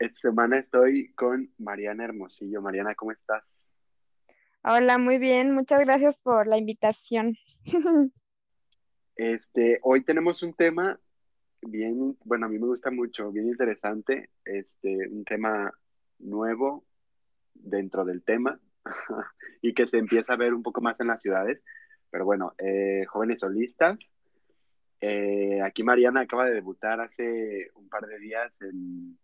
Esta semana estoy con Mariana Hermosillo. Mariana, ¿cómo estás? Hola, muy bien. Muchas gracias por la invitación. Este, hoy tenemos un tema bien, bueno, a mí me gusta mucho, bien interesante, este, un tema nuevo dentro del tema y que se empieza a ver un poco más en las ciudades. Pero bueno, eh, jóvenes solistas. Eh, aquí Mariana acaba de debutar hace un par de días en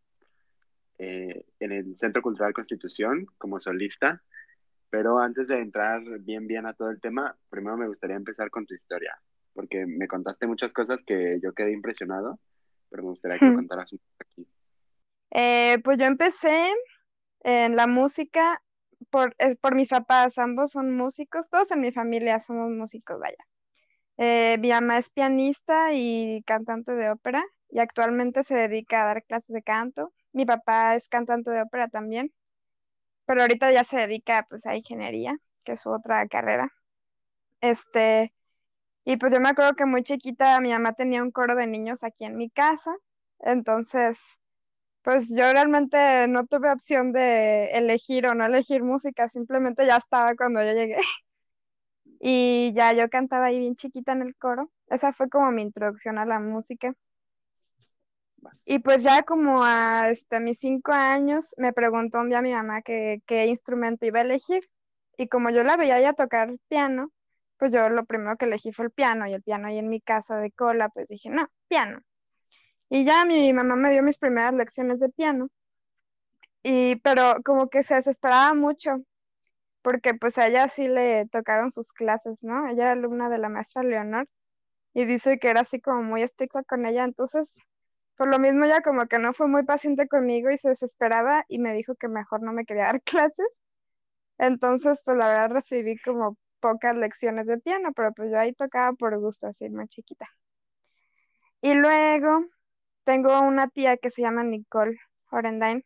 eh, en el Centro Cultural Constitución como solista. Pero antes de entrar bien, bien a todo el tema, primero me gustaría empezar con tu historia, porque me contaste muchas cosas que yo quedé impresionado, pero me gustaría que me contaras un poco aquí. Eh, pues yo empecé en la música por, por mis papás, ambos son músicos, todos en mi familia somos músicos, vaya. Eh, mi mamá es pianista y cantante de ópera y actualmente se dedica a dar clases de canto. Mi papá es cantante de ópera también, pero ahorita ya se dedica pues a ingeniería, que es su otra carrera. Este, y pues yo me acuerdo que muy chiquita mi mamá tenía un coro de niños aquí en mi casa, entonces pues yo realmente no tuve opción de elegir o no elegir música, simplemente ya estaba cuando yo llegué. Y ya yo cantaba ahí bien chiquita en el coro. Esa fue como mi introducción a la música. Y pues ya como a este, mis cinco años me preguntó un día mi mamá qué instrumento iba a elegir. Y como yo la veía ya tocar piano, pues yo lo primero que elegí fue el piano y el piano ahí en mi casa de cola, pues dije, no, piano. Y ya mi mamá me dio mis primeras lecciones de piano. Y pero como que se desesperaba mucho porque pues a ella sí le tocaron sus clases, ¿no? Ella era alumna de la maestra Leonor y dice que era así como muy estricta con ella, entonces por lo mismo ella como que no fue muy paciente conmigo y se desesperaba y me dijo que mejor no me quería dar clases. Entonces, pues la verdad recibí como pocas lecciones de piano, pero pues yo ahí tocaba por gusto, así más chiquita. Y luego tengo una tía que se llama Nicole Orendain,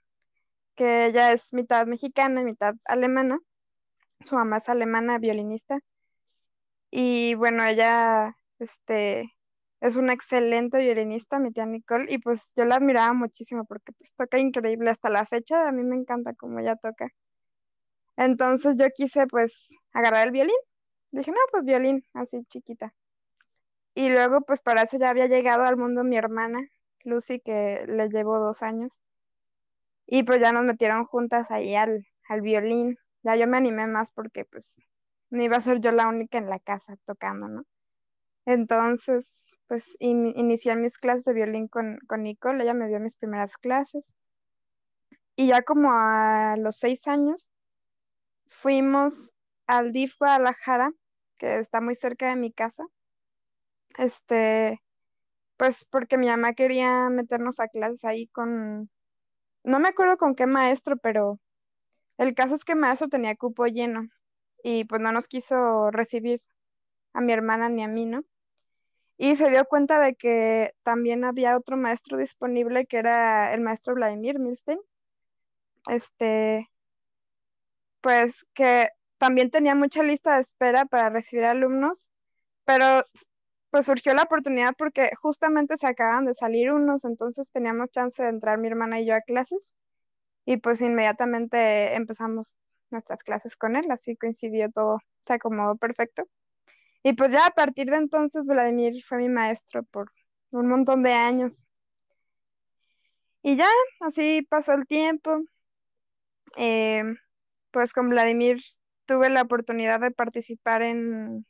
que ella es mitad mexicana y mitad alemana. Su mamá es alemana, violinista. Y bueno, ella, este, es una excelente violinista, mi tía Nicole, y pues yo la admiraba muchísimo porque pues toca increíble hasta la fecha, a mí me encanta cómo ella toca. Entonces yo quise pues agarrar el violín. Dije, no, pues violín, así chiquita. Y luego pues para eso ya había llegado al mundo mi hermana, Lucy, que le llevo dos años. Y pues ya nos metieron juntas ahí al, al violín. Ya yo me animé más porque pues no iba a ser yo la única en la casa tocando, ¿no? Entonces, pues inicié mis clases de violín con, con Nicole, ella me dio mis primeras clases. Y ya como a los seis años fuimos al DIF Guadalajara, que está muy cerca de mi casa. Este, pues porque mi mamá quería meternos a clases ahí con, no me acuerdo con qué maestro, pero el caso es que el maestro tenía cupo lleno y pues no nos quiso recibir a mi hermana ni a mí, ¿no? Y se dio cuenta de que también había otro maestro disponible que era el maestro Vladimir Milstein. Este, pues que también tenía mucha lista de espera para recibir alumnos, pero pues surgió la oportunidad porque justamente se acaban de salir unos, entonces teníamos chance de entrar mi hermana y yo a clases y pues inmediatamente empezamos nuestras clases con él, así coincidió todo, se acomodó perfecto. Y pues ya a partir de entonces Vladimir fue mi maestro por un montón de años. Y ya, así pasó el tiempo. Eh, pues con Vladimir tuve la oportunidad de participar en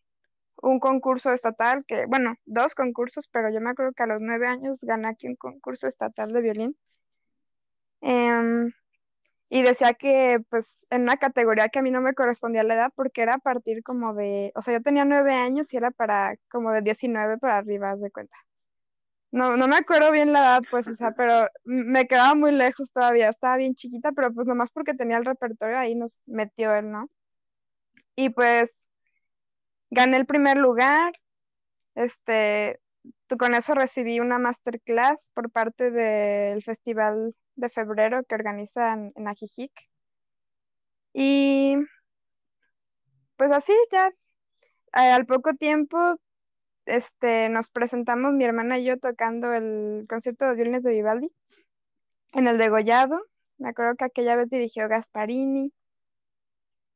un concurso estatal, que, bueno, dos concursos, pero yo me acuerdo que a los nueve años gané aquí un concurso estatal de violín. Em, y decía que pues en una categoría que a mí no me correspondía la edad porque era a partir como de, o sea, yo tenía nueve años y era para como de 19 para arriba, haz de cuenta. no, no me acuerdo bien la edad, pues, o sea, pero me quedaba muy lejos todavía, estaba bien chiquita, pero pues nomás porque tenía el repertorio ahí nos metió él, ¿no? Y pues gané el primer lugar, este, con eso recibí una masterclass por parte del festival de febrero que organizan en Ajijic. Y pues así ya, eh, al poco tiempo este, nos presentamos mi hermana y yo tocando el concierto de violines de Vivaldi en el degollado. Me acuerdo que aquella vez dirigió Gasparini.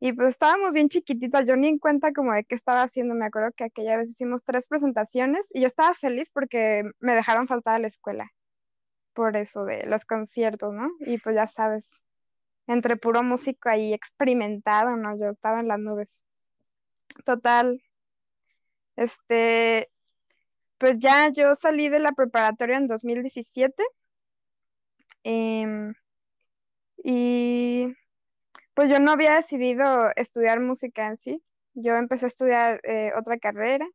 Y pues estábamos bien chiquititas, yo ni en cuenta como de qué estaba haciendo. Me acuerdo que aquella vez hicimos tres presentaciones y yo estaba feliz porque me dejaron faltar a la escuela por eso de los conciertos, ¿no? Y pues ya sabes, entre puro músico ahí experimentado, ¿no? Yo estaba en las nubes. Total, este, pues ya yo salí de la preparatoria en 2017 em, y pues yo no había decidido estudiar música en sí. Yo empecé a estudiar eh, otra carrera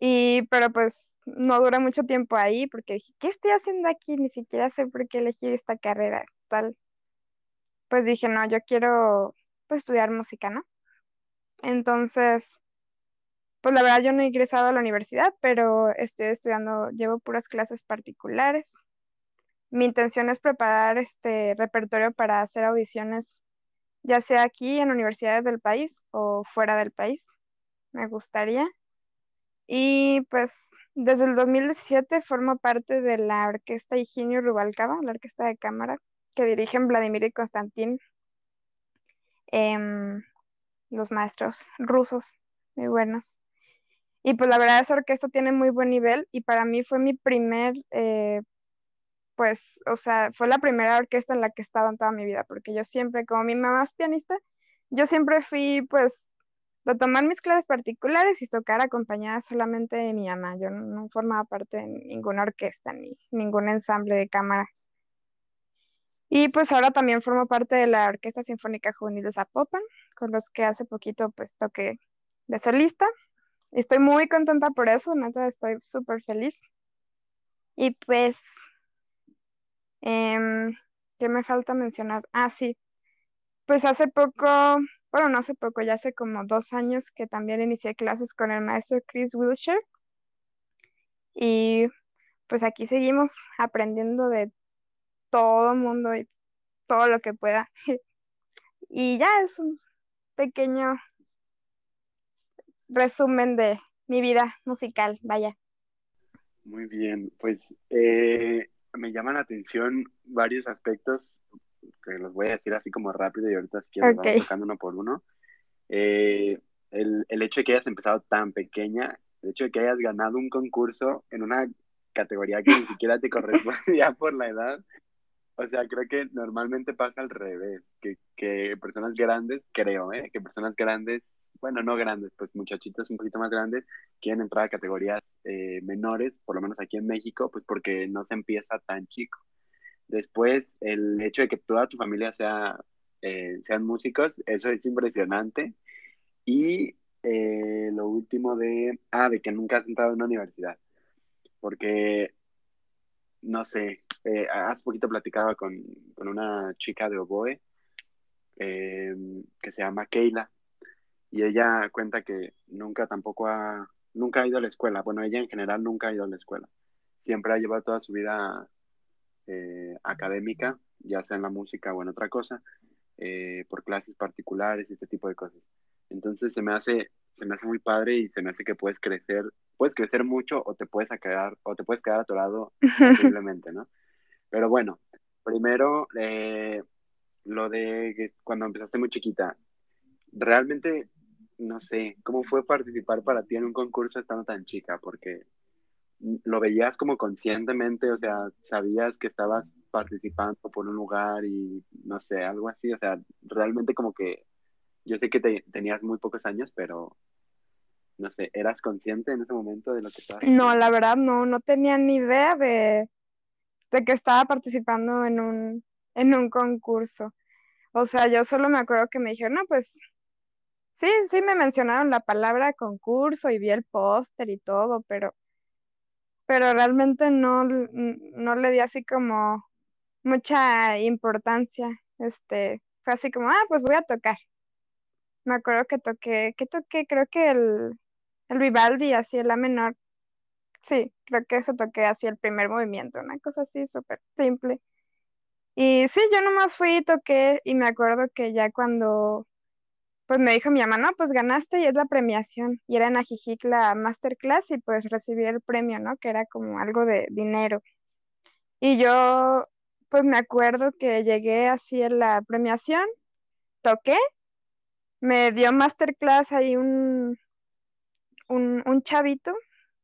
y pero pues no dura mucho tiempo ahí porque dije, ¿qué estoy haciendo aquí? Ni siquiera sé por qué elegí esta carrera, tal. Pues dije, no, yo quiero pues, estudiar música, ¿no? Entonces, pues la verdad yo no he ingresado a la universidad, pero estoy estudiando, llevo puras clases particulares. Mi intención es preparar este repertorio para hacer audiciones, ya sea aquí en universidades del país o fuera del país. Me gustaría. Y pues desde el 2017 formo parte de la orquesta Higinio Rubalcaba, la orquesta de cámara, que dirigen Vladimir y Konstantin, em, los maestros rusos, muy buenos. Y pues la verdad esa orquesta tiene muy buen nivel y para mí fue mi primer, eh, pues, o sea, fue la primera orquesta en la que he estado en toda mi vida, porque yo siempre, como mi mamá es pianista, yo siempre fui, pues, de tomar mis clases particulares y tocar acompañada solamente de mi mamá. Yo no, formaba parte de ninguna orquesta ni ningún ensamble de cámara. Y pues ahora también formo parte de la Orquesta Sinfónica Juvenil de Zapopan, con los que hace poquito pues toqué de solista. Estoy muy contenta por eso, neta, estoy súper feliz. Y pues, em, ¿qué me falta mencionar? Ah, sí, pues hace poco, bueno, no hace poco, ya hace como dos años que también inicié clases con el maestro Chris Wilshire. Y pues aquí seguimos aprendiendo de todo mundo y todo lo que pueda. Y ya es un pequeño resumen de mi vida musical, vaya. Muy bien, pues eh, me llaman la atención varios aspectos que los voy a decir así como rápido y ahorita si quieres vamos tocando uno por uno. Eh, el, el hecho de que hayas empezado tan pequeña, el hecho de que hayas ganado un concurso en una categoría que ni siquiera te correspondía por la edad, o sea, creo que normalmente pasa al revés, que, que personas grandes, creo, ¿eh? que personas grandes bueno, no grandes, pues muchachitos un poquito más grandes quieren entrar a categorías eh, menores, por lo menos aquí en México, pues porque no se empieza tan chico. Después, el hecho de que toda tu familia sea, eh, sean músicos, eso es impresionante. Y eh, lo último de, ah, de que nunca has entrado en una universidad, porque, no sé, hace poquito platicaba con, con una chica de oboe que se llama Keila y ella cuenta que nunca tampoco ha, nunca ha ido a la escuela. Bueno, ella en general nunca ha ido a la escuela. Siempre ha llevado toda su vida eh, académica, ya sea en la música o en otra cosa, eh, por clases particulares y este tipo de cosas. Entonces se me hace, se me hace muy padre y se me hace que puedes crecer, puedes crecer mucho o te puedes quedar, o te puedes quedar atorado simplemente, ¿no? Pero bueno, primero, eh, lo de cuando empezaste muy chiquita, realmente no sé, ¿cómo fue participar para ti en un concurso estando tan chica? Porque lo veías como conscientemente, o sea, sabías que estabas participando por un lugar y no sé, algo así, o sea, realmente como que yo sé que tenías muy pocos años, pero no sé, ¿eras consciente en ese momento de lo que estabas? No, la verdad no, no tenía ni idea de, de que estaba participando en un, en un concurso. O sea, yo solo me acuerdo que me dijeron, no, pues Sí, sí me mencionaron la palabra concurso y vi el póster y todo, pero pero realmente no, no le di así como mucha importancia. Este, fue así como, ah, pues voy a tocar. Me acuerdo que toqué, que toqué, creo que el, el Vivaldi, así el La menor. Sí, creo que eso toqué así el primer movimiento, una cosa así súper simple. Y sí, yo nomás fui y toqué y me acuerdo que ya cuando pues me dijo mi mamá, no, pues ganaste y es la premiación. Y era en Ajijic la masterclass y pues recibí el premio, ¿no? Que era como algo de dinero. Y yo, pues me acuerdo que llegué así en la premiación, toqué, me dio masterclass ahí un, un, un chavito,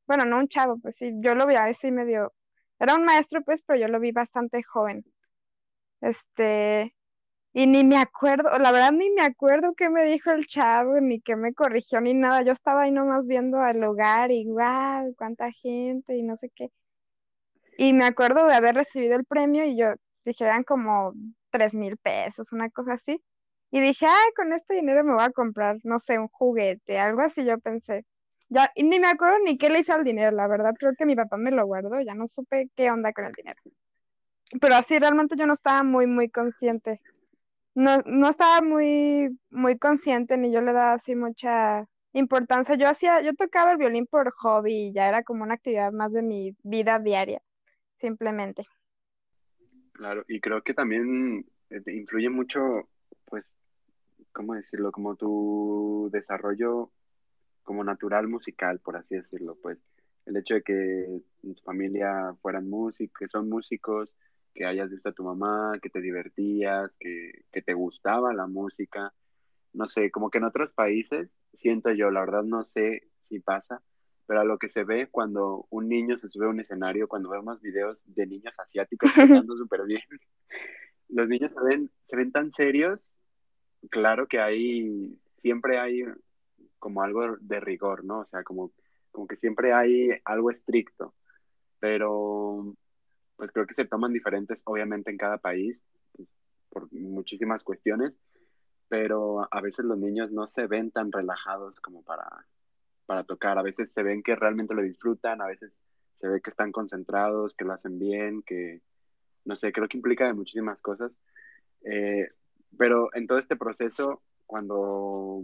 bueno, no un chavo, pues sí, yo lo vi así medio, era un maestro pues, pero yo lo vi bastante joven. Este, y ni me acuerdo, la verdad ni me acuerdo qué me dijo el chavo, ni qué me corrigió, ni nada. Yo estaba ahí nomás viendo al lugar y wow, cuánta gente y no sé qué. Y me acuerdo de haber recibido el premio y yo dije, eran como tres mil pesos, una cosa así. Y dije, ay, con este dinero me voy a comprar, no sé, un juguete, algo así yo pensé. Ya, ni me acuerdo ni qué le hice al dinero, la verdad, creo que mi papá me lo guardó, ya no supe qué onda con el dinero. Pero así realmente yo no estaba muy, muy consciente no, no estaba muy, muy consciente ni yo le daba así mucha importancia. Yo hacía, yo tocaba el violín por hobby y ya era como una actividad más de mi vida diaria, simplemente. Claro, y creo que también eh, influye mucho, pues, ¿cómo decirlo? Como tu desarrollo como natural musical, por así decirlo, pues el hecho de que tu familia fueran músicos, que son músicos, que hayas visto a tu mamá, que te divertías, que, que, te gustaba la música. No sé, como que en otros países, siento yo, la verdad no sé si pasa, pero a lo que se ve cuando un niño se sube a un escenario, cuando vemos videos de niños asiáticos cantando súper bien, los niños se ven, se ven tan serios, claro que hay, siempre hay como algo de rigor, ¿no? O sea, como, como que siempre hay algo estricto, pero pues creo que se toman diferentes, obviamente, en cada país, pues, por muchísimas cuestiones, pero a veces los niños no se ven tan relajados como para, para tocar, a veces se ven que realmente lo disfrutan, a veces se ve que están concentrados, que lo hacen bien, que, no sé, creo que implica de muchísimas cosas, eh, pero en todo este proceso, cuando,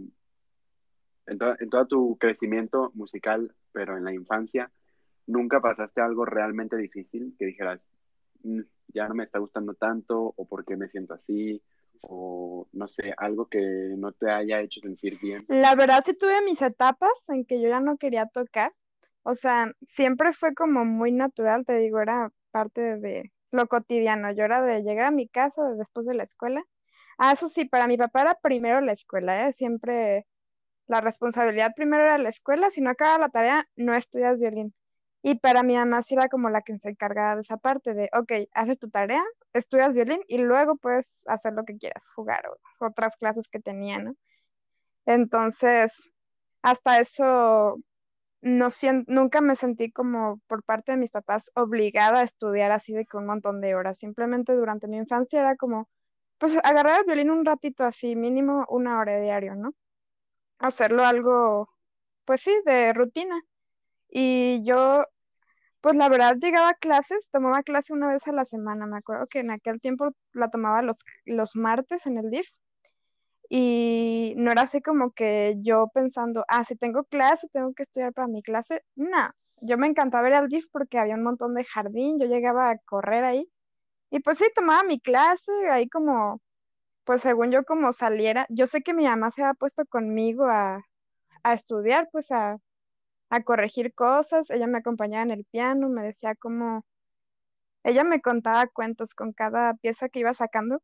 en, en todo tu crecimiento musical, pero en la infancia, ¿Nunca pasaste algo realmente difícil que dijeras, mm, ya no me está gustando tanto o por qué me siento así? o no sé, algo que no te haya hecho sentir bien? La verdad sí tuve mis etapas en que yo ya no quería tocar, o sea, siempre fue como muy natural, te digo, era parte de lo cotidiano, yo era de llegar a mi casa después de la escuela. Ah, eso sí, para mi papá era primero la escuela, ¿eh? siempre la responsabilidad primero era la escuela, si no acaba la tarea, no estudias violín. Y para mi mamá sí era como la que se encargaba de esa parte de, ok, haces tu tarea, estudias violín y luego puedes hacer lo que quieras, jugar o otras clases que tenía, ¿no? Entonces, hasta eso, no nunca me sentí como por parte de mis papás obligada a estudiar así de con un montón de horas. Simplemente durante mi infancia era como, pues agarrar el violín un ratito así, mínimo una hora diario, ¿no? Hacerlo algo, pues sí, de rutina. Y yo, pues la verdad, llegaba a clases, tomaba clase una vez a la semana. Me acuerdo que en aquel tiempo la tomaba los, los martes en el DIF. Y no era así como que yo pensando, ah, si tengo clase, tengo que estudiar para mi clase. No, yo me encantaba ir al DIF porque había un montón de jardín, yo llegaba a correr ahí. Y pues sí, tomaba mi clase, ahí como, pues según yo como saliera, yo sé que mi mamá se había puesto conmigo a, a estudiar, pues a, a corregir cosas, ella me acompañaba en el piano, me decía cómo, ella me contaba cuentos con cada pieza que iba sacando.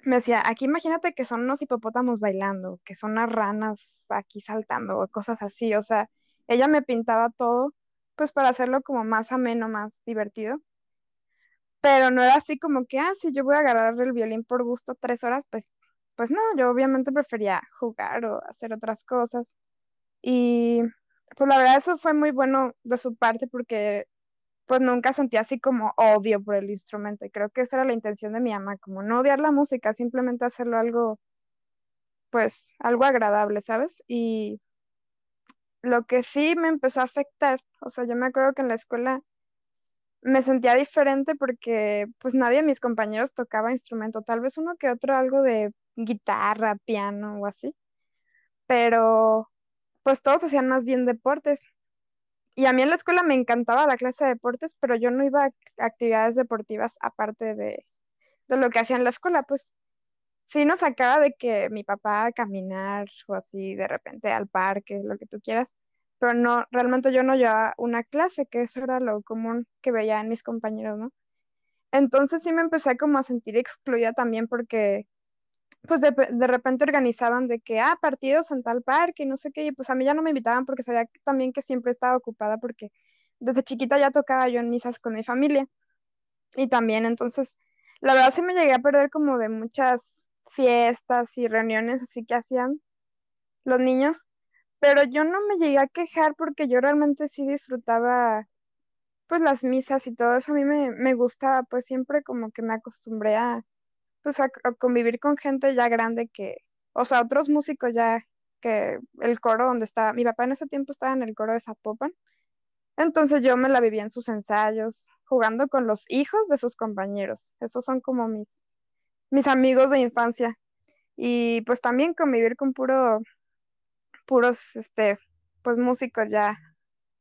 Me decía, aquí imagínate que son unos hipopótamos bailando, que son unas ranas aquí saltando o cosas así, o sea, ella me pintaba todo, pues para hacerlo como más ameno, más divertido. Pero no era así como que, ah, si yo voy a agarrar el violín por gusto tres horas, pues, pues no, yo obviamente prefería jugar o hacer otras cosas. Y pues la verdad eso fue muy bueno de su parte porque pues nunca sentí así como odio por el instrumento y creo que esa era la intención de mi mamá, como no odiar la música, simplemente hacerlo algo, pues algo agradable, ¿sabes? Y lo que sí me empezó a afectar, o sea, yo me acuerdo que en la escuela me sentía diferente porque pues nadie de mis compañeros tocaba instrumento, tal vez uno que otro algo de guitarra, piano o así, pero pues todos hacían más bien deportes. Y a mí en la escuela me encantaba la clase de deportes, pero yo no iba a actividades deportivas aparte de, de lo que hacía en la escuela, pues sí nos sacaba de que mi papá a caminar o así de repente al parque, lo que tú quieras, pero no, realmente yo no llevaba una clase, que eso era lo común que veía en mis compañeros, ¿no? Entonces sí me empecé como a sentir excluida también porque pues de, de repente organizaban de que, ah, partidos en tal parque y no sé qué, y pues a mí ya no me invitaban porque sabía que- también que siempre estaba ocupada porque desde chiquita ya tocaba yo en misas con mi familia. Y también entonces, la verdad sí me llegué a perder como de muchas fiestas y reuniones así que hacían los niños, pero yo no me llegué a quejar porque yo realmente sí disfrutaba pues las misas y todo eso. A mí me, me gustaba, pues siempre como que me acostumbré a pues a, convivir con gente ya grande que, o sea, otros músicos ya que el coro donde estaba, mi papá en ese tiempo estaba en el coro de Zapopan, entonces yo me la vivía en sus ensayos, jugando con los hijos de sus compañeros, esos son como mis, mis amigos de infancia, y pues también convivir con puro, puros, este, pues músicos ya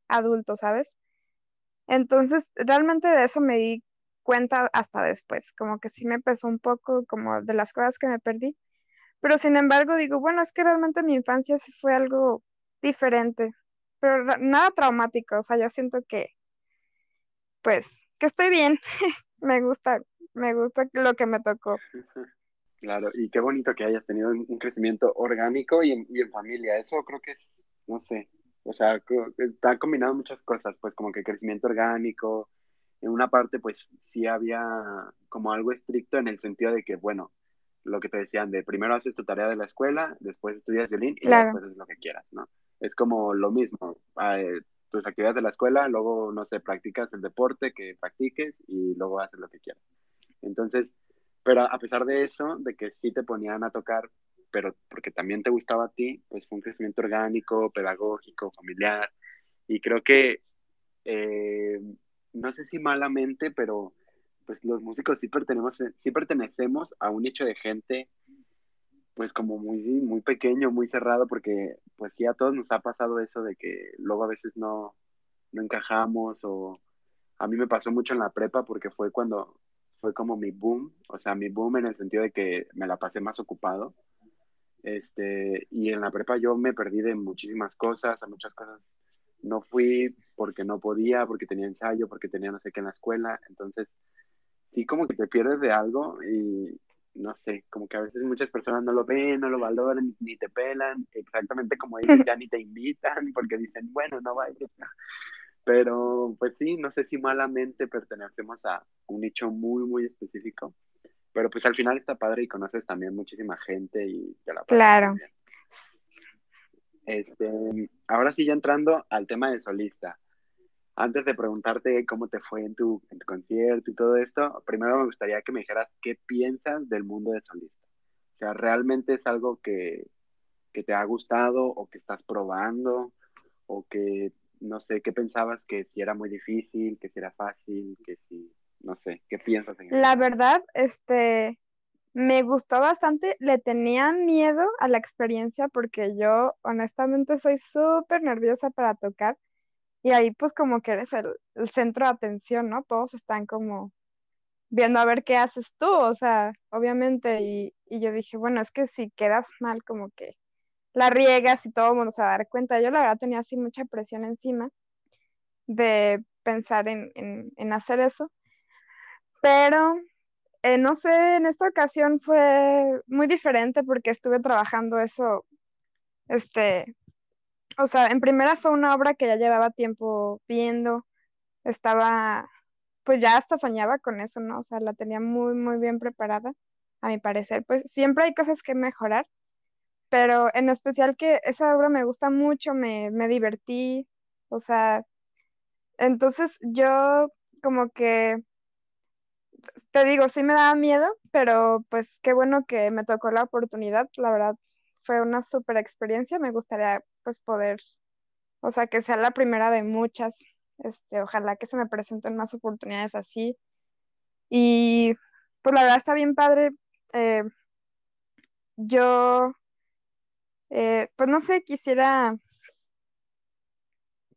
adultos, ¿sabes? Entonces, realmente de eso me di cuenta hasta después, como que sí me pesó un poco como de las cosas que me perdí Pero sin embargo digo, bueno, es que realmente mi infancia sí fue algo diferente, pero nada traumático, o sea, yo siento que, pues, que estoy bien, me gusta, me gusta lo que me tocó. Claro, y qué bonito que hayas tenido un, crecimiento orgánico y en, familia. Eso creo que es, no sé, o sea, creo que está combinado muchas cosas, pues como que crecimiento orgánico. En una parte, pues sí había como algo estricto en el sentido de que, bueno, lo que te decían, de primero haces tu tarea de la escuela, después estudias violín y Claro, después haces lo que quieras, ¿no? Es como lo mismo, eh, tus actividades de la escuela, luego, no sé, practicas el deporte que practiques y luego haces lo que quieras. Entonces, pero a pesar de eso, de que sí te ponían a tocar, pero porque también te gustaba a ti, pues fue un crecimiento orgánico, pedagógico, familiar. Y creo que, eh, no sé si malamente, pero pues los músicos sí pertenecemos, sí pertenecemos a un nicho de gente, pues como muy, muy pequeño, muy cerrado, porque pues sí a todos nos ha pasado eso de que luego a veces no, no encajamos o a mí me pasó mucho en la prepa porque fue cuando fue como mi boom, o sea, mi boom en el sentido de que me la pasé más ocupado. Este, y en la prepa yo me perdí de muchísimas cosas, a muchas cosas no fui porque no podía, porque tenía ensayo, porque tenía no sé qué en la escuela. Entonces, sí como que te pierdes de algo y no sé, como que a veces muchas personas no lo ven, no lo valoran, ni te pelan, exactamente como dices, ya ni te invitan porque dicen, bueno, no vayas. Pero pues sí, no sé si malamente pertenecemos a un nicho muy, muy específico, pero pues al final está padre y conoces también muchísima gente y te la pasas claro. bien. Este, ahora sí, ya entrando al tema de solista. Antes de preguntarte cómo te fue en tu, en tu concierto y todo esto, primero me gustaría que me dijeras qué piensas del mundo de solista. O sea, ¿realmente es algo que, que te ha gustado o que estás probando o que, no sé, qué pensabas que si era muy difícil, que si era fácil, que si, no sé, ¿qué piensas en La general? verdad, este, me gustó bastante, le tenía miedo a la experiencia porque yo honestamente soy súper nerviosa para tocar y ahí pues como que eres el, centro de atención, ¿no? Todos están como viendo a ver qué haces tú, o sea, obviamente, y, y yo dije, bueno, es que si quedas mal, como que la riegas y todo el mundo se va a dar cuenta. Yo la verdad tenía así mucha presión encima de pensar en, en, en hacer eso, pero eh, no sé, en esta ocasión fue muy diferente porque estuve trabajando eso, este, o sea, en primera fue una obra que ya llevaba tiempo viendo, estaba, pues ya hasta soñaba con eso, ¿no? O sea, la tenía muy, muy bien preparada, a mi parecer. Pues siempre hay cosas que mejorar, pero en especial que esa obra me gusta mucho, me, me divertí, o sea, entonces yo como que, te digo, sí me daba miedo, pero pues qué bueno que me tocó la oportunidad, la verdad fue una súper experiencia, me gustaría pues poder, o sea, que sea la primera de muchas. Este, ojalá que se me presenten más oportunidades así. Y pues la verdad está bien padre. Eh, yo, eh, pues no sé, quisiera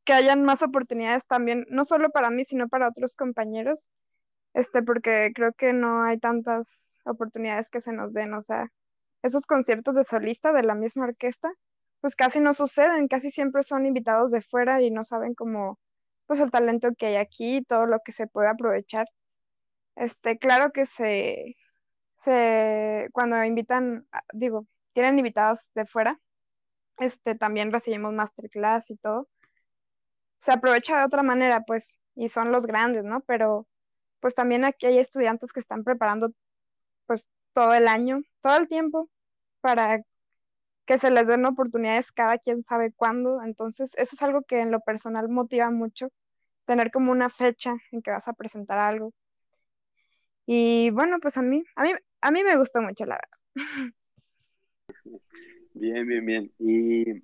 que hayan más oportunidades también, no solo para mí, sino para otros compañeros, este, porque creo que no hay tantas oportunidades que se nos den, o sea, esos conciertos de solista de la misma orquesta, pues casi no suceden, casi siempre son invitados de fuera y no saben cómo, pues el talento que hay aquí, todo lo que se puede aprovechar. Este, claro que se, se, cuando invitan, digo, tienen invitados de fuera, este, también recibimos masterclass y todo. Se aprovecha de otra manera, pues, y son los grandes, ¿no? Pero, pues también aquí hay estudiantes que están preparando, pues, todo el año, todo el tiempo, para que se les den oportunidades cada quien sabe cuándo. Entonces, eso es algo que en lo personal motiva mucho, tener como una fecha en que vas a presentar algo. Y bueno, pues a mí, a mí, a mí me gustó mucho, la verdad. Bien, bien, bien. Y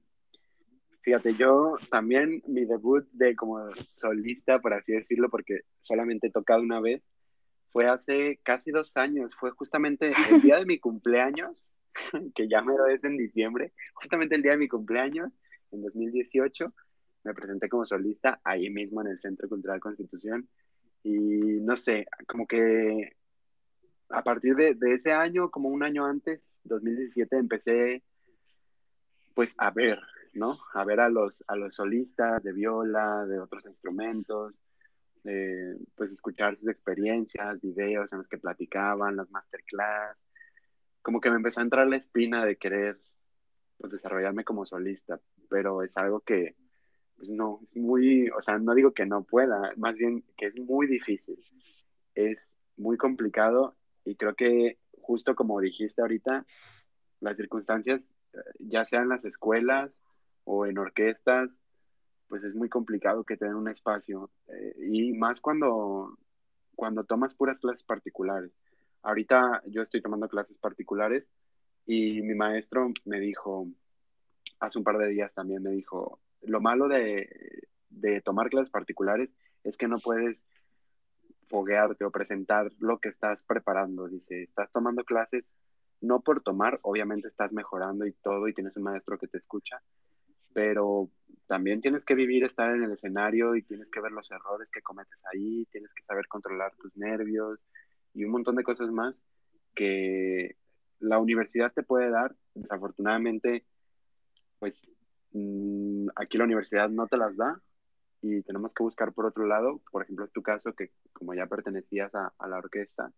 fíjate, yo también mi debut de como solista, por así decirlo, porque solamente he tocado una vez, fue hace casi dos años. Fue justamente el día de mi cumpleaños, que ya me lo es en diciembre, justamente el día de mi cumpleaños, en 2018, me presenté como solista ahí mismo en el Centro Cultural Constitución. Y no sé, como que a partir de, ese año, como un año antes, 2017, empecé pues a ver, ¿no? A ver a los, a los solistas de viola, de otros instrumentos, pues escuchar sus experiencias, videos en los que platicaban, las masterclass. Como que me empezó a entrar la espina de querer pues, desarrollarme como solista, pero es algo que, pues no, es muy, o sea, no digo que no pueda, más bien que es muy difícil, es muy complicado y creo que justo como dijiste ahorita, las circunstancias, eh, ya sean las escuelas o en orquestas, pues es muy complicado que tengan un espacio. Eh, y más cuando, cuando tomas puras clases particulares. Ahorita yo estoy tomando clases particulares y mi maestro me dijo, hace un par de días también me dijo, lo malo de, de tomar clases particulares es que no puedes foguearte o presentar lo que estás preparando. Dice, estás tomando clases no por tomar, obviamente estás mejorando y todo y tienes un maestro que te escucha, pero también tienes que vivir, estar en el escenario y tienes que ver los errores que cometes ahí, tienes que saber controlar tus nervios y un montón de cosas más que la universidad te puede dar. Desafortunadamente, pues mm, aquí la universidad no te las da y tenemos que buscar por otro lado, por ejemplo, es tu caso que como ya pertenecías a, la orquesta,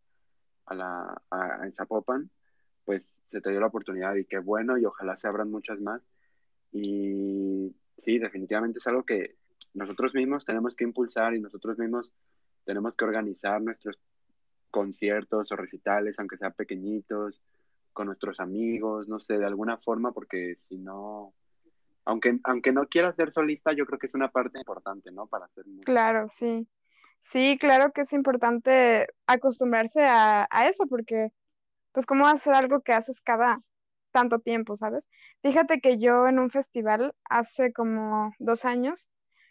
a la, a, en Zapopan, pues se te dio la oportunidad y qué bueno y ojalá se abran muchas más. Y sí, definitivamente es algo que nosotros mismos tenemos que impulsar y nosotros mismos tenemos que organizar nuestros conciertos o recitales, aunque sean pequeñitos, con nuestros amigos, no sé, de alguna forma, porque si no, aunque, aunque no quiera ser solista, yo creo que es una parte importante, ¿no? Para hacer música. Claro, sí. Sí, claro que es importante acostumbrarse a, eso, porque pues cómo hacer algo que haces cada tanto tiempo, ¿sabes? Fíjate que yo en un festival hace como dos años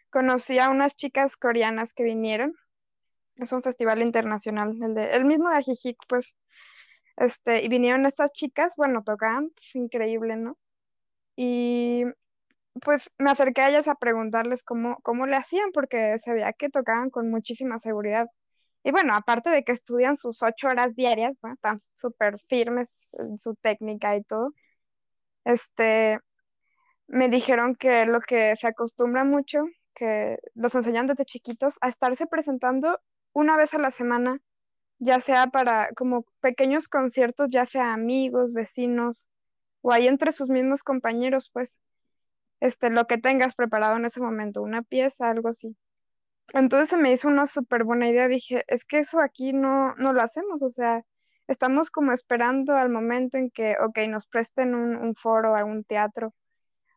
conocí a unas chicas coreanas que vinieron. Es un festival internacional, el, de, el mismo de Ajijic, pues. Este, y vinieron estas chicas, bueno, tocaban, pues, increíble, ¿no? Y pues me acerqué a ellas a preguntarles cómo, cómo le hacían, porque se veía que tocaban con muchísima seguridad. Y bueno, aparte de que estudian sus ocho horas diarias, están súper firmes en su técnica y todo, este, me dijeron que lo que se acostumbra mucho, que los enseñan desde chiquitos, a estarse presentando una vez a la semana, ya sea para como pequeños conciertos, ya sea amigos, vecinos, o ahí entre sus mismos compañeros, pues este, lo que tengas preparado en ese momento, una pieza, algo así. Entonces se me hizo una súper buena idea. Dije, es que eso aquí no, no lo hacemos, o sea, estamos como esperando al momento en que, ok, nos presten un, un foro a un teatro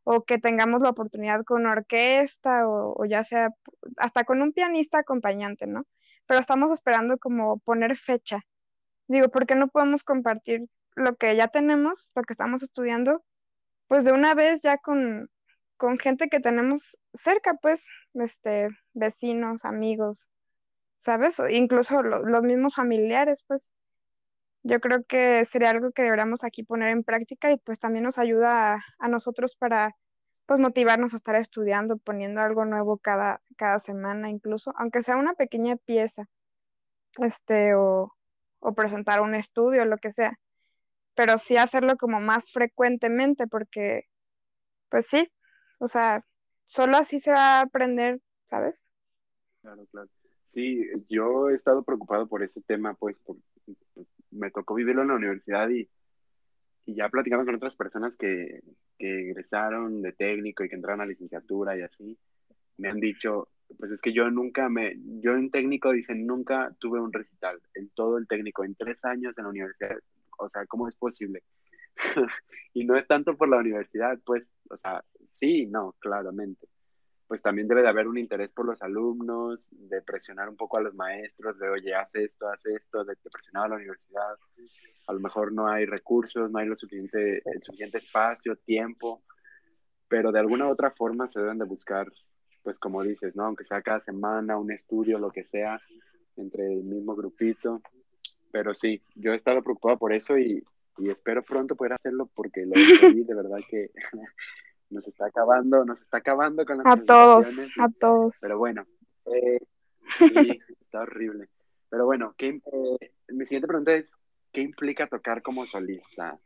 o que tengamos la oportunidad con una orquesta o, o, ya sea hasta con un pianista acompañante, ¿no? Pero estamos esperando como poner fecha. Digo, ¿por qué no podemos compartir lo que ya tenemos, lo que estamos estudiando, pues de una vez ya con, con gente que tenemos cerca, pues, este, vecinos, amigos, ¿sabes? Incluso los mismos familiares, pues yo creo que sería algo que deberíamos aquí poner en práctica y pues también nos ayuda a, a nosotros para pues motivarnos a estar estudiando, poniendo algo nuevo cada, cada semana incluso, aunque sea una pequeña pieza, este, o, o presentar un estudio, lo que sea, pero sí hacerlo como más frecuentemente porque, pues sí, o sea, solo así se va a aprender, ¿sabes? Claro, claro. Sí, yo he estado preocupado por ese tema, pues, pues, me tocó vivirlo en la universidad y, y ya platicando con otras personas que, que egresaron de técnico y que entraron a licenciatura y así, me han dicho, pues es que yo nunca me, yo en técnico dicen, nunca tuve un recital, en todo el técnico, en tres años en la universidad, o sea, ¿cómo es posible? y no es tanto por la universidad, pues, o sea, sí, no, claramente. Pues también debe de haber un interés por los alumnos, de presionar un poco a los maestros, de, oye, haz esto, haz esto, de, de presionar a la universidad. A lo mejor no hay recursos, no hay lo suficiente, el suficiente espacio, tiempo, pero de alguna u otra forma se deben de buscar pues como dices, ¿no? Aunque sea cada semana, un estudio, lo que sea, entre el mismo grupito. Pero sí, yo he estado preocupado por eso y, y espero pronto poder hacerlo porque lo de de verdad que nos está acabando, nos está acabando con las A todos, a todos. Pero bueno, eh, sí, está horrible. Pero bueno, ¿qué, eh, mi siguiente pregunta es, ¿qué implica tocar como solista?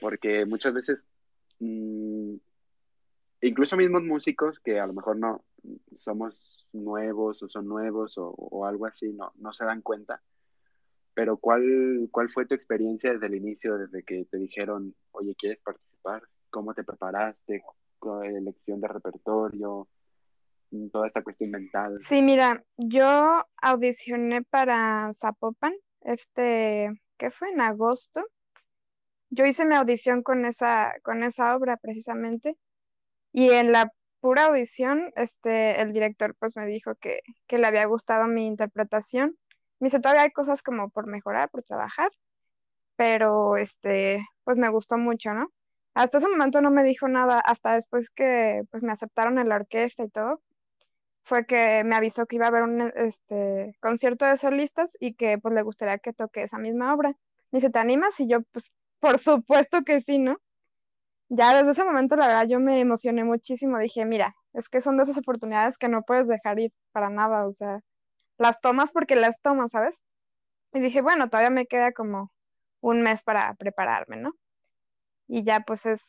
Porque muchas veces mmm, incluso mismos músicos que a lo mejor no somos nuevos o son nuevos o, algo así, no, no se dan cuenta. Pero ¿cuál, ¿cuál fue tu experiencia desde el inicio, desde que te dijeron, oye, ¿quieres participar? ¿Cómo te preparaste? ¿Elección de repertorio? Toda esta cuestión mental. Sí, mira, yo audicioné para Zapopan, este, ¿qué fue? En agosto. Yo hice mi audición con esa, con esa obra precisamente y en la pura audición, este, el director pues me dijo que, que le había gustado mi interpretación. Me dice, todavía hay cosas como por mejorar, por trabajar, pero este, pues me gustó mucho, ¿no? Hasta ese momento no me dijo nada, hasta después que pues me aceptaron en la orquesta y todo, fue que me avisó que iba a haber un este, concierto de solistas y que pues le gustaría que toque esa misma obra. Me dice, ¿te animas? Y yo, pues, por supuesto que sí, ¿no? ya desde ese momento, la verdad, yo me emocioné muchísimo. Dije, mira, es que son de esas oportunidades que no puedes dejar ir para nada. O sea, las tomas porque las tomas, ¿sabes? Y dije, bueno, todavía me queda como un mes para prepararme, ¿no? Y ya pues es,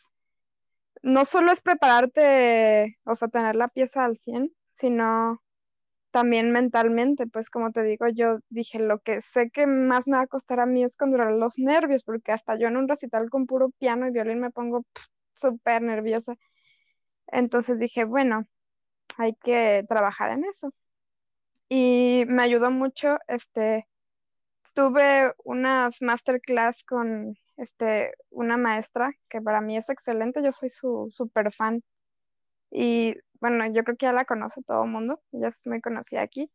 no solo es prepararte, o sea, tener la pieza al 100, sino también mentalmente, pues como te digo, yo dije, lo que sé que más me va a costar a mí es controlar los nervios, porque hasta yo en un recital con puro piano y violín me pongo súper nerviosa. Entonces dije, bueno, hay que trabajar en eso. Y me ayudó mucho, este, tuve unas masterclass con este, una maestra que para mí es excelente, yo soy su super fan. Y bueno, yo creo que ya la conoce todo el mundo, ya es muy conocida aquí,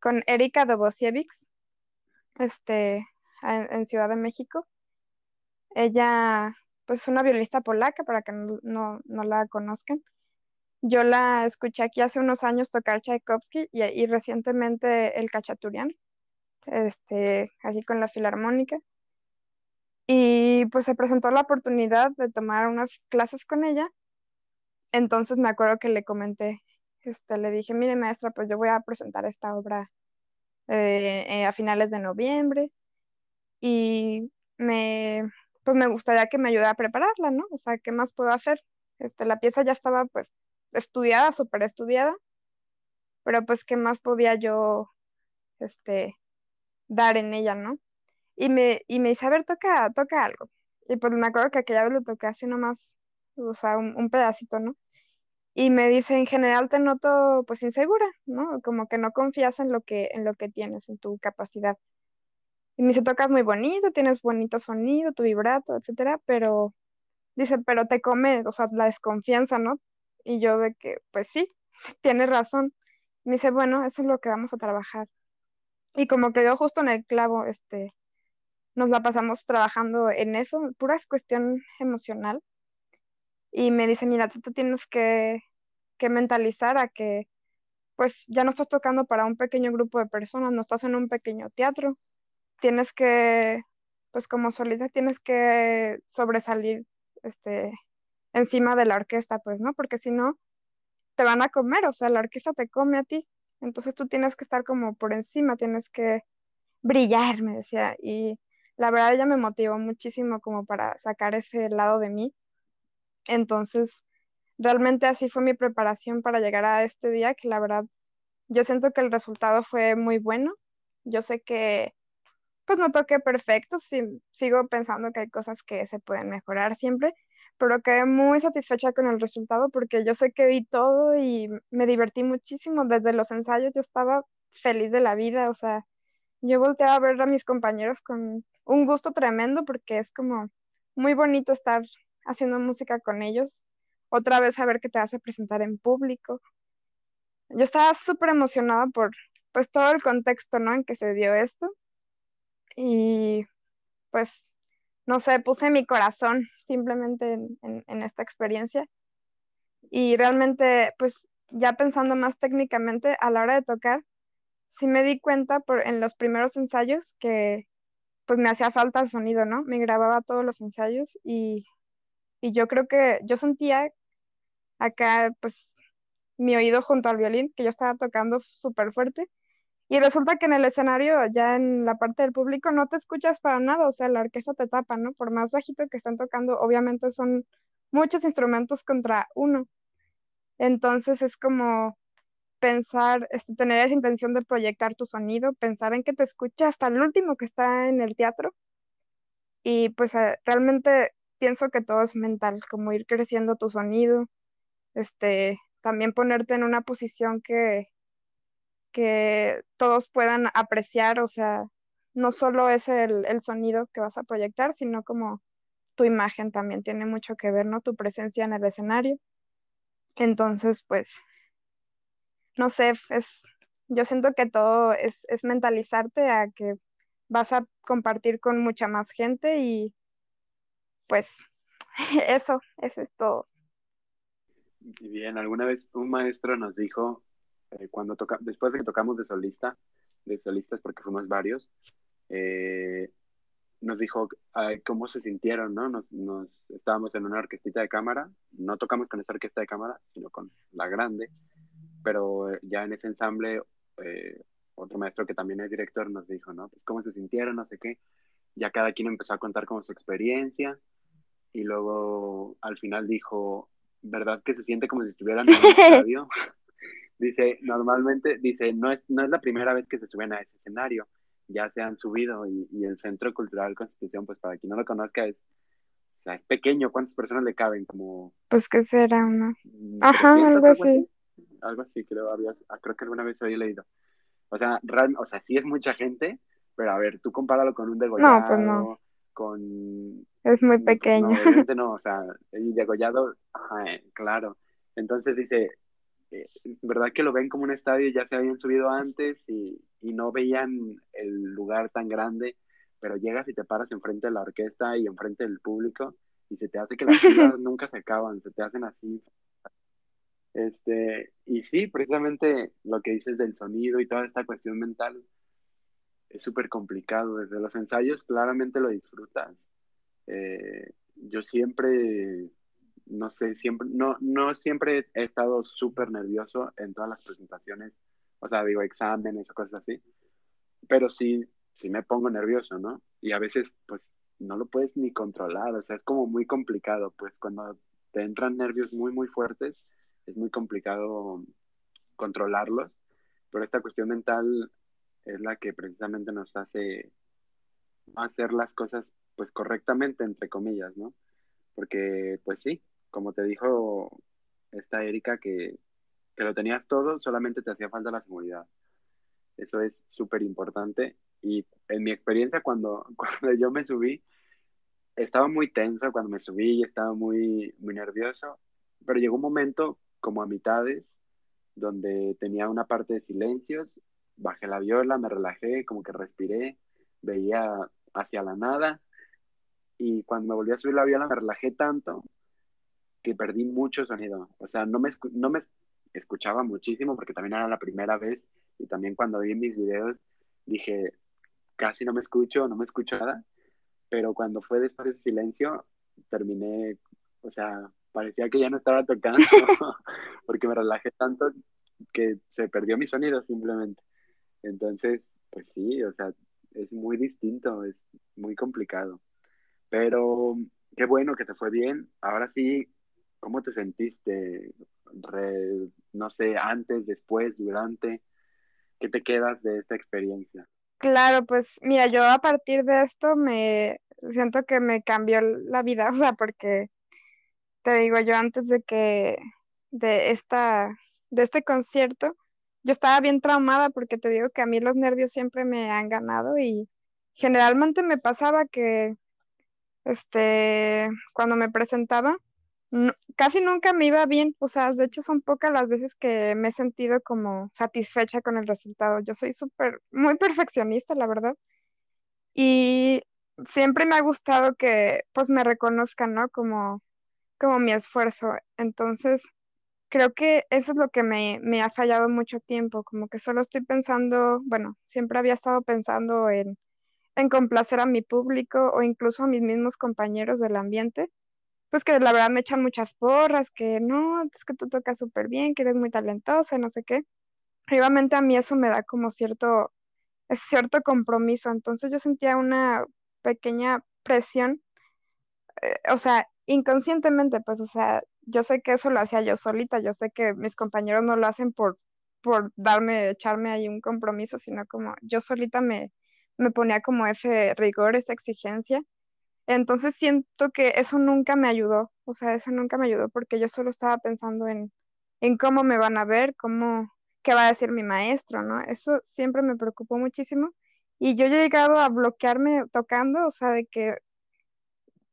con Erika Dobosiewicz, este, en, Ciudad de México. Ella, pues, es una violista polaca, para que no, la conozcan. Yo la escuché aquí hace unos años tocar Tchaikovsky y, y recientemente el Cachaturian, este, aquí con la Filarmónica. Y pues se presentó la oportunidad de tomar unas clases con ella entonces me acuerdo que le comenté, este, le dije, mire maestra, pues yo voy a presentar esta obra eh, eh, a finales de noviembre y me, pues me gustaría que me ayudara a prepararla, ¿no? O sea, ¿qué más puedo hacer? Este, la pieza ya estaba pues estudiada, súper estudiada, pero pues ¿qué más podía yo, este, dar en ella, ¿no? Y me, y me dice, a ver, toca, toca algo. Y pues me acuerdo que aquella vez lo toqué así nomás o sea, un, pedacito, ¿no? Y me dice, en general te noto pues insegura, ¿no? Como que no confías en lo que, en lo que tienes, en tu capacidad. Y me dice, tocas muy bonito, tienes bonito sonido, tu vibrato, etcétera, pero dice, pero te come, o sea, la desconfianza, ¿no? Y yo de que, pues sí, tienes razón. me dice, bueno, eso es lo que vamos a trabajar. Y como quedó justo en el clavo, este, nos la pasamos trabajando en eso, pura cuestión emocional y me dice, mira, tú te tienes que, mentalizar a que pues ya no estás tocando para un pequeño grupo de personas, no estás en un pequeño teatro. Tienes que, pues como solista, tienes que sobresalir este, encima de la orquesta, pues, ¿no? Porque si no, te van a comer, o sea, la orquesta te come a ti. Entonces tú tienes que estar como por encima, tienes que brillar, me decía. Y la verdad ella me motivó muchísimo como para sacar ese lado de mí. Entonces, realmente así fue mi preparación para llegar a este día, que la verdad yo siento que el resultado fue muy bueno. Yo sé que pues no toqué perfecto, sigo pensando que hay cosas que se pueden mejorar siempre, pero quedé muy satisfecha con el resultado porque yo sé que vi todo y me divertí muchísimo. Desde los ensayos yo estaba feliz de la vida, o sea, yo volteé a ver a mis compañeros con un gusto tremendo porque es como muy bonito estar haciendo música con ellos. Otra vez saber que te vas a presentar en público. Yo estaba súper emocionada por pues todo el contexto, ¿no? En que se dio esto. Y pues, no sé, puse mi corazón simplemente en, esta experiencia. Y realmente, pues ya pensando más técnicamente a la hora de tocar, sí me di cuenta por, en los primeros ensayos que pues me hacía falta el sonido, ¿no? Me grababa todos los ensayos y, y yo creo que yo sentía acá pues mi oído junto al violín, que yo estaba tocando súper fuerte. Y resulta que en el escenario, ya en la parte del público, no te escuchas para nada, o sea, la orquesta te tapa, ¿no? Por más bajito que estén tocando, obviamente son muchos instrumentos contra uno. Entonces es como pensar, este, tener esa intención de proyectar tu sonido, pensar en que te escucha hasta el último que está en el teatro. Y pues eh, realmente pienso que todo es mental, como ir creciendo tu sonido, este, también ponerte en una posición que, que todos puedan apreciar, o sea, no solo es el, el sonido que vas a proyectar, sino como tu imagen también tiene mucho que ver, ¿no? Tu presencia en el escenario. Entonces, pues, no sé, es, yo siento que todo es, es mentalizarte a que vas a compartir con mucha más gente y pues eso, eso es todo. Bien, alguna vez un maestro nos dijo, eh, cuando toca, después de que tocamos de solista, de solistas porque fuimos varios, eh, nos dijo cómo se sintieron, ¿no? Nos, nos, estábamos en una orquestita de cámara, no tocamos con esta orquesta de cámara, sino con la grande, pero eh, ya en ese ensamble, otro maestro que también es director nos dijo, ¿no? Pues cómo se sintieron, no sé qué. Ya cada quien empezó a contar como su experiencia y luego al final dijo, ¿verdad que se siente como si estuvieran en un estadio? Dice, normalmente, dice, no es, no es la primera vez que se suben a ese escenario, ya se han subido y, el Centro Cultural Constitución, pues para quien no lo conozca, es, o sea, es pequeño, ¿cuántas personas le caben? Como... Pues que será una... Ajá, algo así. Algo así, creo, ah, creo que alguna vez había leído. O sea, o sea, sí es mucha gente, pero a ver, tú compáralo con un degollado, no, pues no. con es muy pequeño. No, no, o sea, el degollado, claro. Entonces dice, eh, ¿verdad que lo ven como un estadio? Ya se habían subido antes y, y no veían el lugar tan grande, pero llegas y te paras enfrente de la orquesta y enfrente del público y se te hace que las filas nunca se acaban, se te hacen así. Este, y sí, precisamente lo que dices del sonido y toda esta cuestión mental es súper complicado. Desde los ensayos claramente lo disfrutas, eh, yo siempre, no sé, siempre, no, no siempre he estado súper nervioso en todas las presentaciones, o sea, digo, exámenes o cosas así, pero sí, sí me pongo nervioso, ¿no? Y a veces, pues, no lo puedes ni controlar, o sea, es como muy complicado, pues, cuando te entran nervios muy, muy fuertes, es muy complicado controlarlos, pero esta cuestión mental es la que precisamente nos hace hacer las cosas pues correctamente, entre comillas, ¿no? Porque pues sí, como te dijo esta Erika, que, que lo tenías todo, solamente te hacía falta la seguridad. Eso es súper importante. Y en mi experiencia, cuando, cuando yo me subí, estaba muy tenso cuando me subí y estaba muy, muy nervioso, pero llegó un momento, como a mitades, donde tenía una parte de silencios, bajé la viola, me relajé, como que respiré, veía hacia la nada y cuando me volví a subir la viola me relajé tanto que perdí mucho sonido. O sea, no me, no me, escuchaba muchísimo porque también era la primera vez y también cuando vi mis videos dije, casi no me escucho, no me escucho nada, pero cuando fue después de silencio, terminé, o sea, parecía que ya no estaba tocando porque me relajé tanto que se perdió mi sonido simplemente. Entonces, pues sí, o sea, es muy distinto, es muy complicado. Pero qué bueno que te fue bien. Ahora sí, ¿cómo te sentiste? no sé, antes, después, durante. ¿Qué te quedas de esta experiencia? Claro, pues mira, yo a partir de esto me siento que me cambió la vida, o sea, porque te digo yo antes de que de esta de este concierto, yo estaba bien traumada porque te digo que a mí los nervios siempre me han ganado y generalmente me pasaba que este cuando me presentaba casi nunca me iba bien, o sea, de hecho son pocas las veces que me he sentido como satisfecha con el resultado. Yo soy súper, muy perfeccionista, la verdad. Y siempre me ha gustado que pues me reconozcan, ¿no? Como, como mi esfuerzo. Entonces, creo que eso es lo que me, me ha fallado mucho tiempo, como que solo estoy pensando, bueno, siempre había estado pensando en, en complacer a mi público o incluso a mis mismos compañeros del ambiente pues que la verdad me echan muchas porras, que no, es que tú tocas súper bien, que eres muy talentosa, no sé qué. Obviamente a mí eso me da como cierto, es cierto compromiso, entonces yo sentía una pequeña presión, eh, o sea, inconscientemente, pues, o sea, yo sé que eso lo hacía yo solita, yo sé que mis compañeros no lo hacen por, por darme, echarme ahí un compromiso, sino como yo solita me, me ponía como ese rigor, esa exigencia entonces siento que eso nunca me ayudó, o sea, eso nunca me ayudó porque yo solo estaba pensando en, en cómo me van a ver, cómo, qué va a decir mi maestro, ¿no? Eso siempre me preocupó muchísimo y yo he llegado a bloquearme tocando, o sea, de que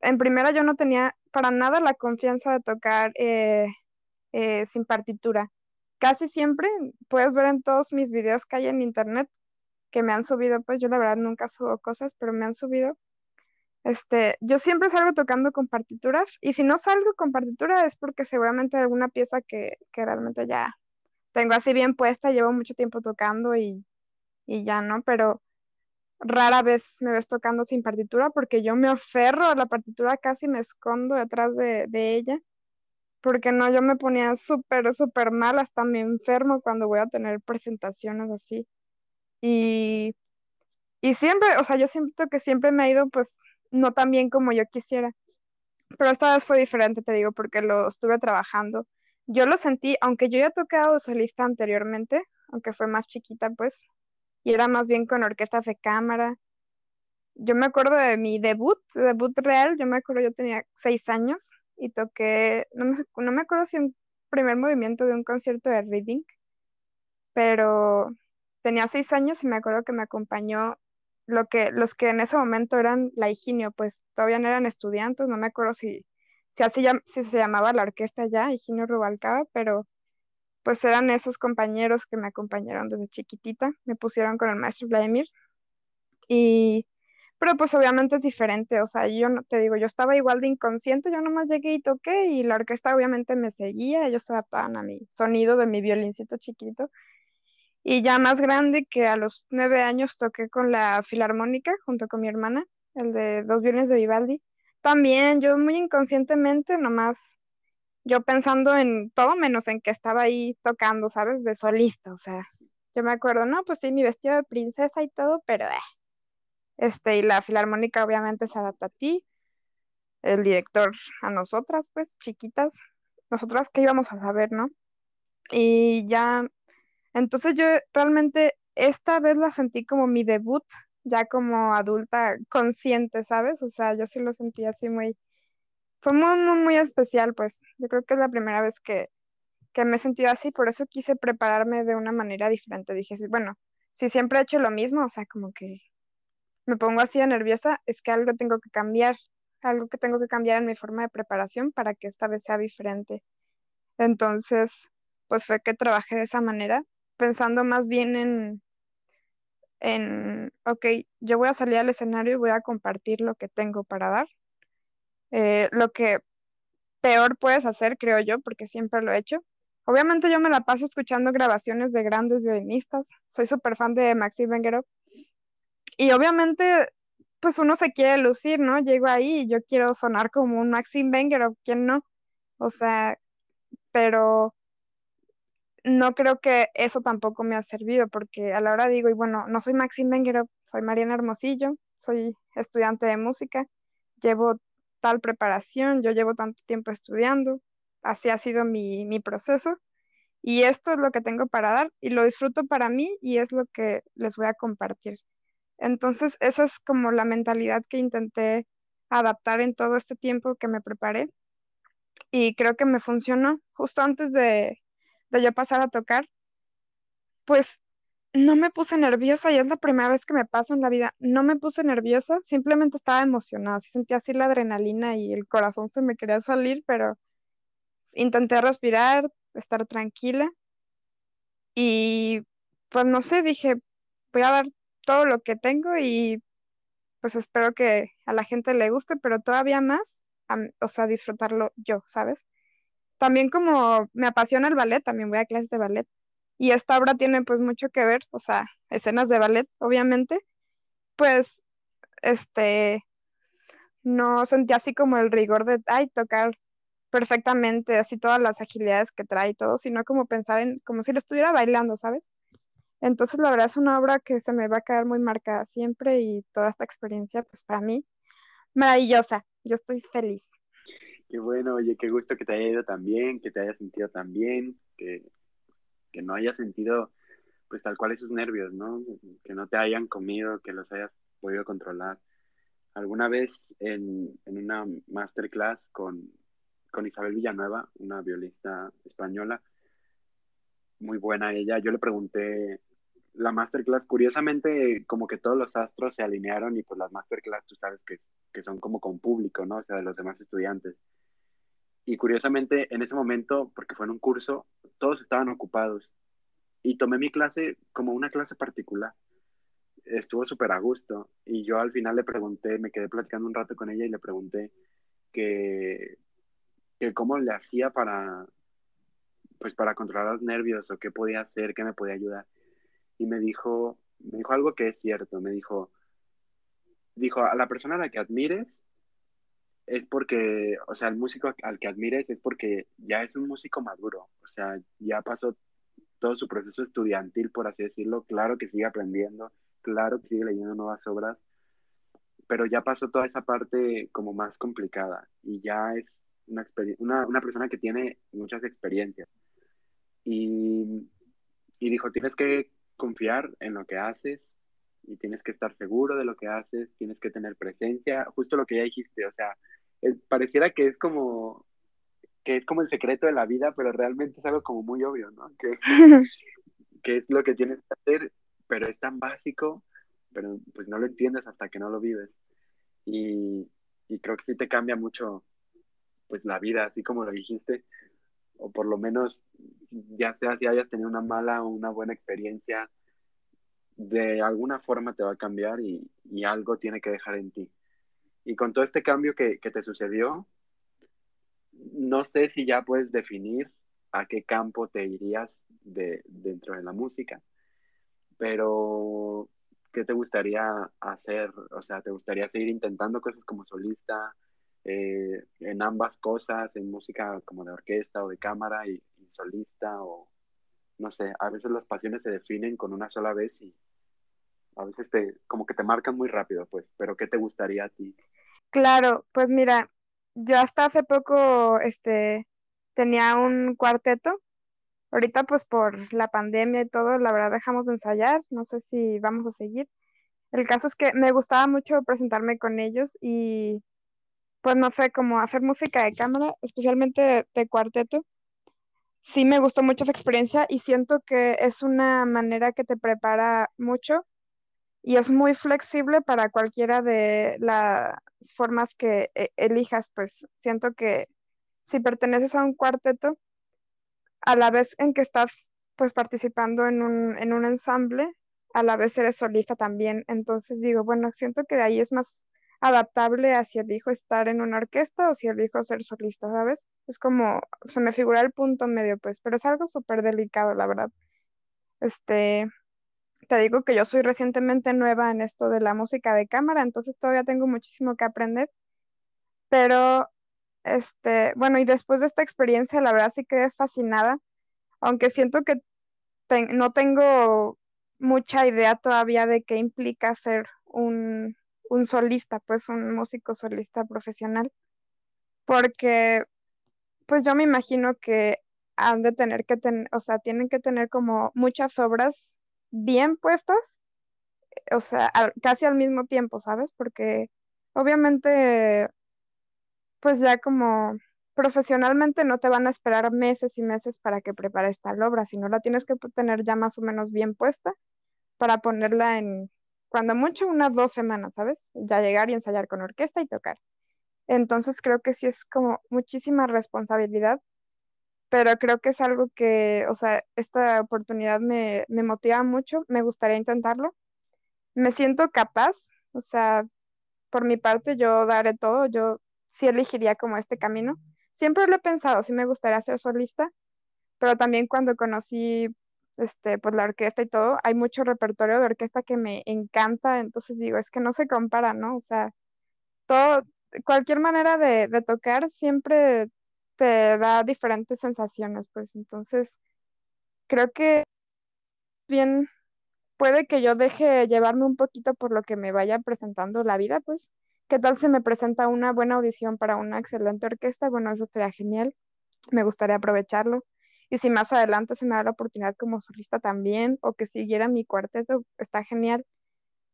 en primera yo no tenía para nada la confianza de tocar eh, eh, sin partitura. Casi siempre, puedes ver en todos mis videos que hay en internet que me han subido, pues yo la verdad nunca subo cosas, pero me han subido este, yo siempre salgo tocando con partituras y si no salgo con partitura es porque seguramente alguna pieza que, que realmente ya tengo así bien puesta, llevo mucho tiempo tocando y, y ya no, pero rara vez me ves tocando sin partitura porque yo me aferro a la partitura, casi me escondo detrás de, de ella, porque no, yo me ponía súper, súper mal, hasta me enfermo cuando voy a tener presentaciones así. Y, y siempre, o sea, yo siento que siempre me ha ido pues no tan bien como yo quisiera. Pero esta vez fue diferente, te digo, porque lo estuve trabajando. Yo lo sentí, aunque yo ya tocado solista anteriormente, aunque fue más chiquita, pues, y era más bien con orquestas de cámara. Yo me acuerdo de mi debut, debut real, yo me acuerdo, yo tenía seis años y toqué, no me, no me acuerdo si un primer movimiento de un concierto de Reading, pero tenía seis años y me acuerdo que me acompañó lo que, los que en ese momento eran la Higinio, pues todavía no eran estudiantes, no me acuerdo si, si así si se llamaba la orquesta ya, Higinio Rubalcaba, pero pues eran esos compañeros que me acompañaron desde chiquitita, me pusieron con el maestro Vladimir y pero pues obviamente es diferente, o sea, yo no te digo, yo estaba igual de inconsciente, yo nomás llegué y toqué y la orquesta obviamente me seguía, ellos se adaptaban a mi sonido de mi violincito chiquito y ya más grande, que a los nueve años toqué con la Filarmónica junto con mi hermana, el de Dos Viernes de Vivaldi. También yo muy inconscientemente, nomás yo pensando en todo menos en que estaba ahí tocando, ¿sabes? De solista, o sea, yo me acuerdo, no, pues sí, mi vestido de princesa y todo, pero eh. Este, y la Filarmónica obviamente se adapta a ti, el director a nosotras, pues, chiquitas, nosotras qué íbamos a saber, ¿no? Y ya entonces yo realmente esta vez la sentí como mi debut, ya como adulta consciente, ¿sabes? O sea, yo sí lo sentí así muy, fue muy, muy, muy especial, pues. Yo creo que es la primera vez que, que me he sentido así, por eso quise prepararme de una manera diferente. Dije, bueno, si siempre he hecho lo mismo, o sea, como que me pongo así de nerviosa, es que algo tengo que cambiar, algo que tengo que cambiar en mi forma de preparación para que esta vez sea diferente. Entonces, pues fue que trabajé de esa manera pensando más bien en, en, ok, yo voy a salir al escenario y voy a compartir lo que tengo para dar. Eh, lo que peor puedes hacer, creo yo, porque siempre lo he hecho, Obviamente yo me la paso escuchando grabaciones de grandes violinistas, soy súper fan de Maxim Vengerov y obviamente pues uno se quiere lucir, ¿no? Llego ahí y yo quiero sonar como un Maxim Vengerov, ¿quién no? O sea, pero no creo que eso tampoco me ha servido porque a la hora digo, y bueno, no soy Maxim Vengerov, soy Mariana Hermosillo, soy estudiante de música, llevo tal preparación, yo llevo tanto tiempo estudiando, así ha sido mi, mi proceso y esto es lo que tengo para dar y lo disfruto para mí y es lo que les voy a compartir. Entonces, esa es como la mentalidad que intenté adaptar en todo este tiempo que me preparé y creo que me funcionó justo antes de, yo pasar a tocar, pues no me puse nerviosa y es la primera vez que me pasa en la vida. No me puse nerviosa, simplemente estaba emocionada. Sentía así la adrenalina y el corazón se me quería salir, pero intenté respirar, estar tranquila y pues no sé, dije, voy a dar todo lo que tengo y pues espero que a la gente le guste, pero todavía más, o sea, disfrutarlo yo, ¿sabes? También como me apasiona el ballet, también voy a clases de ballet y esta obra tiene pues mucho que ver, o sea, escenas de ballet, obviamente, pues, este, no sentí así como el rigor de, ay, tocar perfectamente, así todas las agilidades que trae y todo, sino como pensar en, como si lo estuviera bailando, ¿sabes? Entonces, la verdad es una obra que se me va a quedar muy marcada siempre y toda esta experiencia, pues para mí, maravillosa. Yo estoy feliz. Qué bueno, oye, qué gusto que te haya ido tan bien, que te haya sentido tan bien, que que no hayas sentido pues tal cual esos nervios, ¿no? Que no te hayan comido, que los hayas podido controlar. Alguna vez en, en una masterclass con, con Isabel Villanueva, una violista española, muy buena ella, yo le pregunté la masterclass, curiosamente como que todos los astros se alinearon y pues las masterclass tú sabes que, que son como con público, ¿no? O sea, de los demás estudiantes. Y curiosamente, en ese momento, porque fue en un curso, todos estaban ocupados. Y tomé mi clase como una clase particular. Estuvo súper a gusto. Y yo al final le pregunté, me quedé platicando un rato con ella y le pregunté que, que cómo le hacía para, pues para controlar los nervios o qué podía hacer, qué me podía ayudar. Y me dijo, me dijo algo que es cierto. Me dijo, dijo, a la persona a la que admires, es porque, o sea, el músico al que admires es porque ya es un músico maduro, o sea, ya pasó todo su proceso estudiantil, por así decirlo, claro que sigue aprendiendo, claro que sigue leyendo nuevas obras, pero ya pasó toda esa parte como más complicada y ya es una, una, una persona que tiene muchas experiencias. Y, y dijo, tienes que confiar en lo que haces y tienes que estar seguro de lo que haces, tienes que tener presencia, justo lo que ya dijiste, o sea, pareciera que es como que es como el secreto de la vida, pero realmente es algo como muy obvio, ¿no? Que, que es lo que tienes que hacer, pero es tan básico, pero pues no lo entiendes hasta que no lo vives. Y, y creo que sí te cambia mucho pues la vida, así como lo dijiste, o por lo menos ya sea si hayas tenido una mala o una buena experiencia, de alguna forma te va a cambiar y, y algo tiene que dejar en ti. Y con todo este cambio que, te sucedió, no sé si ya puedes definir a qué campo te irías de, dentro de la música, pero ¿qué te gustaría hacer? O sea, ¿te gustaría seguir intentando cosas como solista, eh, en ambas cosas, en música como de orquesta o de cámara y, y, solista? O no sé, a veces las pasiones se definen con una sola vez y a veces te, como que te marcan muy rápido, pues, pero ¿qué te gustaría a ti? Claro, pues mira, yo hasta hace poco este tenía un cuarteto. Ahorita pues por la pandemia y todo, la verdad dejamos de ensayar, no sé si vamos a seguir. El caso es que me gustaba mucho presentarme con ellos y pues no sé, como hacer música de cámara, especialmente de, cuarteto. Sí me gustó mucho esa experiencia y siento que es una manera que te prepara mucho y es muy flexible para cualquiera de las formas que eh, elijas, pues siento que si perteneces a un cuarteto, a la vez en que estás pues participando en un, en un ensamble, a la vez eres solista también. Entonces digo, bueno, siento que de ahí es más, adaptable a si elijo estar en una orquesta o si elijo ser solista, ¿sabes? Es como, se me figura el punto medio, pues, pero es algo súper delicado, la verdad. Este, te digo que yo soy recientemente nueva en esto de la música de cámara, entonces todavía tengo muchísimo que aprender, pero, este, bueno, y después de esta experiencia, la verdad sí quedé fascinada, aunque siento que no tengo mucha idea todavía de qué implica ser un, un solista, pues un músico solista profesional, porque pues yo me imagino que han de tener que tener, o sea, tienen que tener como muchas obras bien puestas, o sea, casi al mismo tiempo, ¿sabes? Porque obviamente, pues ya como profesionalmente no te van a esperar meses y meses para que prepares tal obra, sino la tienes que tener ya más o menos bien puesta para ponerla en, cuando mucho, unas dos semanas, ¿sabes? Ya llegar y ensayar con orquesta y tocar. Entonces creo que sí es como muchísima responsabilidad, pero creo que es algo que, o sea, esta oportunidad me, me motiva mucho, me gustaría intentarlo. Me siento capaz, o sea, por mi parte yo daré todo, yo sí elegiría como este camino. Siempre lo he pensado, sí me gustaría ser solista, pero también cuando conocí este, pues la orquesta y todo, hay mucho repertorio de orquesta que me encanta, entonces digo, es que no se compara, ¿no? O sea, todo, cualquier manera de, de tocar siempre te da diferentes sensaciones, pues entonces creo que bien puede que yo deje llevarme un poquito por lo que me vaya presentando la vida, pues, ¿qué tal si me presenta una buena audición para una excelente orquesta? Bueno, eso sería genial, me gustaría aprovecharlo. Y si más adelante se me da la oportunidad como solista también, o que siguiera mi cuarteto, está genial.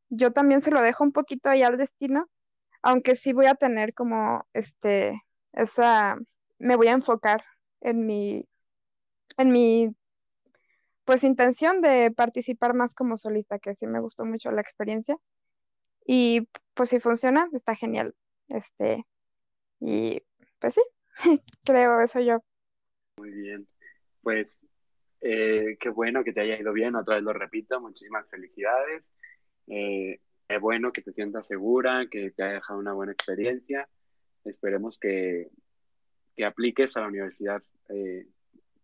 Yo también se lo dejo un poquito ahí al destino, aunque sí voy a tener como este, esa, me voy a enfocar en mi, en mi, pues intención de participar más como solista, que sí me gustó mucho la experiencia. Y pues si funciona, está genial. Este, y pues sí, creo eso yo. Muy bien. Pues eh, qué bueno que te haya ido bien, otra vez lo repito, muchísimas felicidades. Eh, es bueno que te sientas segura, que te haya dejado una buena experiencia. Esperemos que, que apliques a la universidad eh,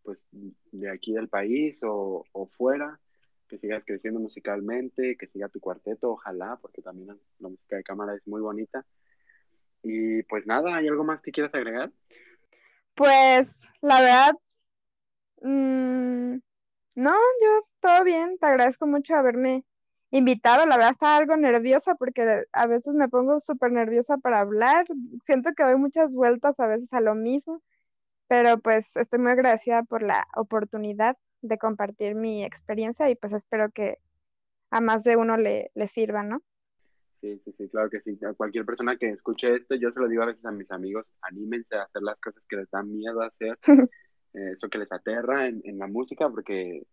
pues, de aquí del país o, o, fuera, que sigas creciendo musicalmente, que siga tu cuarteto, ojalá, porque también la música de cámara es muy bonita. Y pues nada, ¿hay algo más que quieras agregar? Pues la verdad, mmm, no, yo todo bien, te agradezco mucho haberme invitado, la verdad estaba algo nerviosa porque a veces me pongo súper nerviosa para hablar, siento que doy muchas vueltas a veces a lo mismo, pero pues estoy muy agradecida por la oportunidad de compartir mi experiencia y pues espero que a más de uno le, le sirva, ¿no? Sí, sí, sí, claro que sí. A cualquier persona que escuche esto, yo se lo digo a veces a mis amigos, anímense a hacer las cosas que les dan miedo a hacer, eso que les aterra en, en la música, porque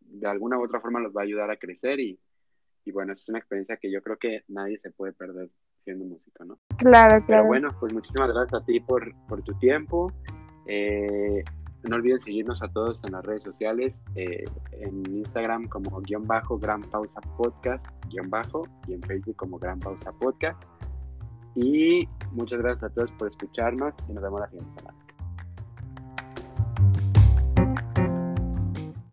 de alguna u otra forma los va a ayudar a crecer y, y bueno, es una experiencia que yo creo que nadie se puede perder siendo músico, ¿no? Claro, claro. Pero bueno, pues muchísimas gracias a ti por, por tu tiempo. Eh, no olviden seguirnos a todos en las redes sociales, eh, en Instagram como guion bajo Gran Pausa Podcast, guion bajo, y en Facebook como Gran Pausa Podcast. Y muchas gracias a todos por escucharnos y nos vemos la siguiente semana.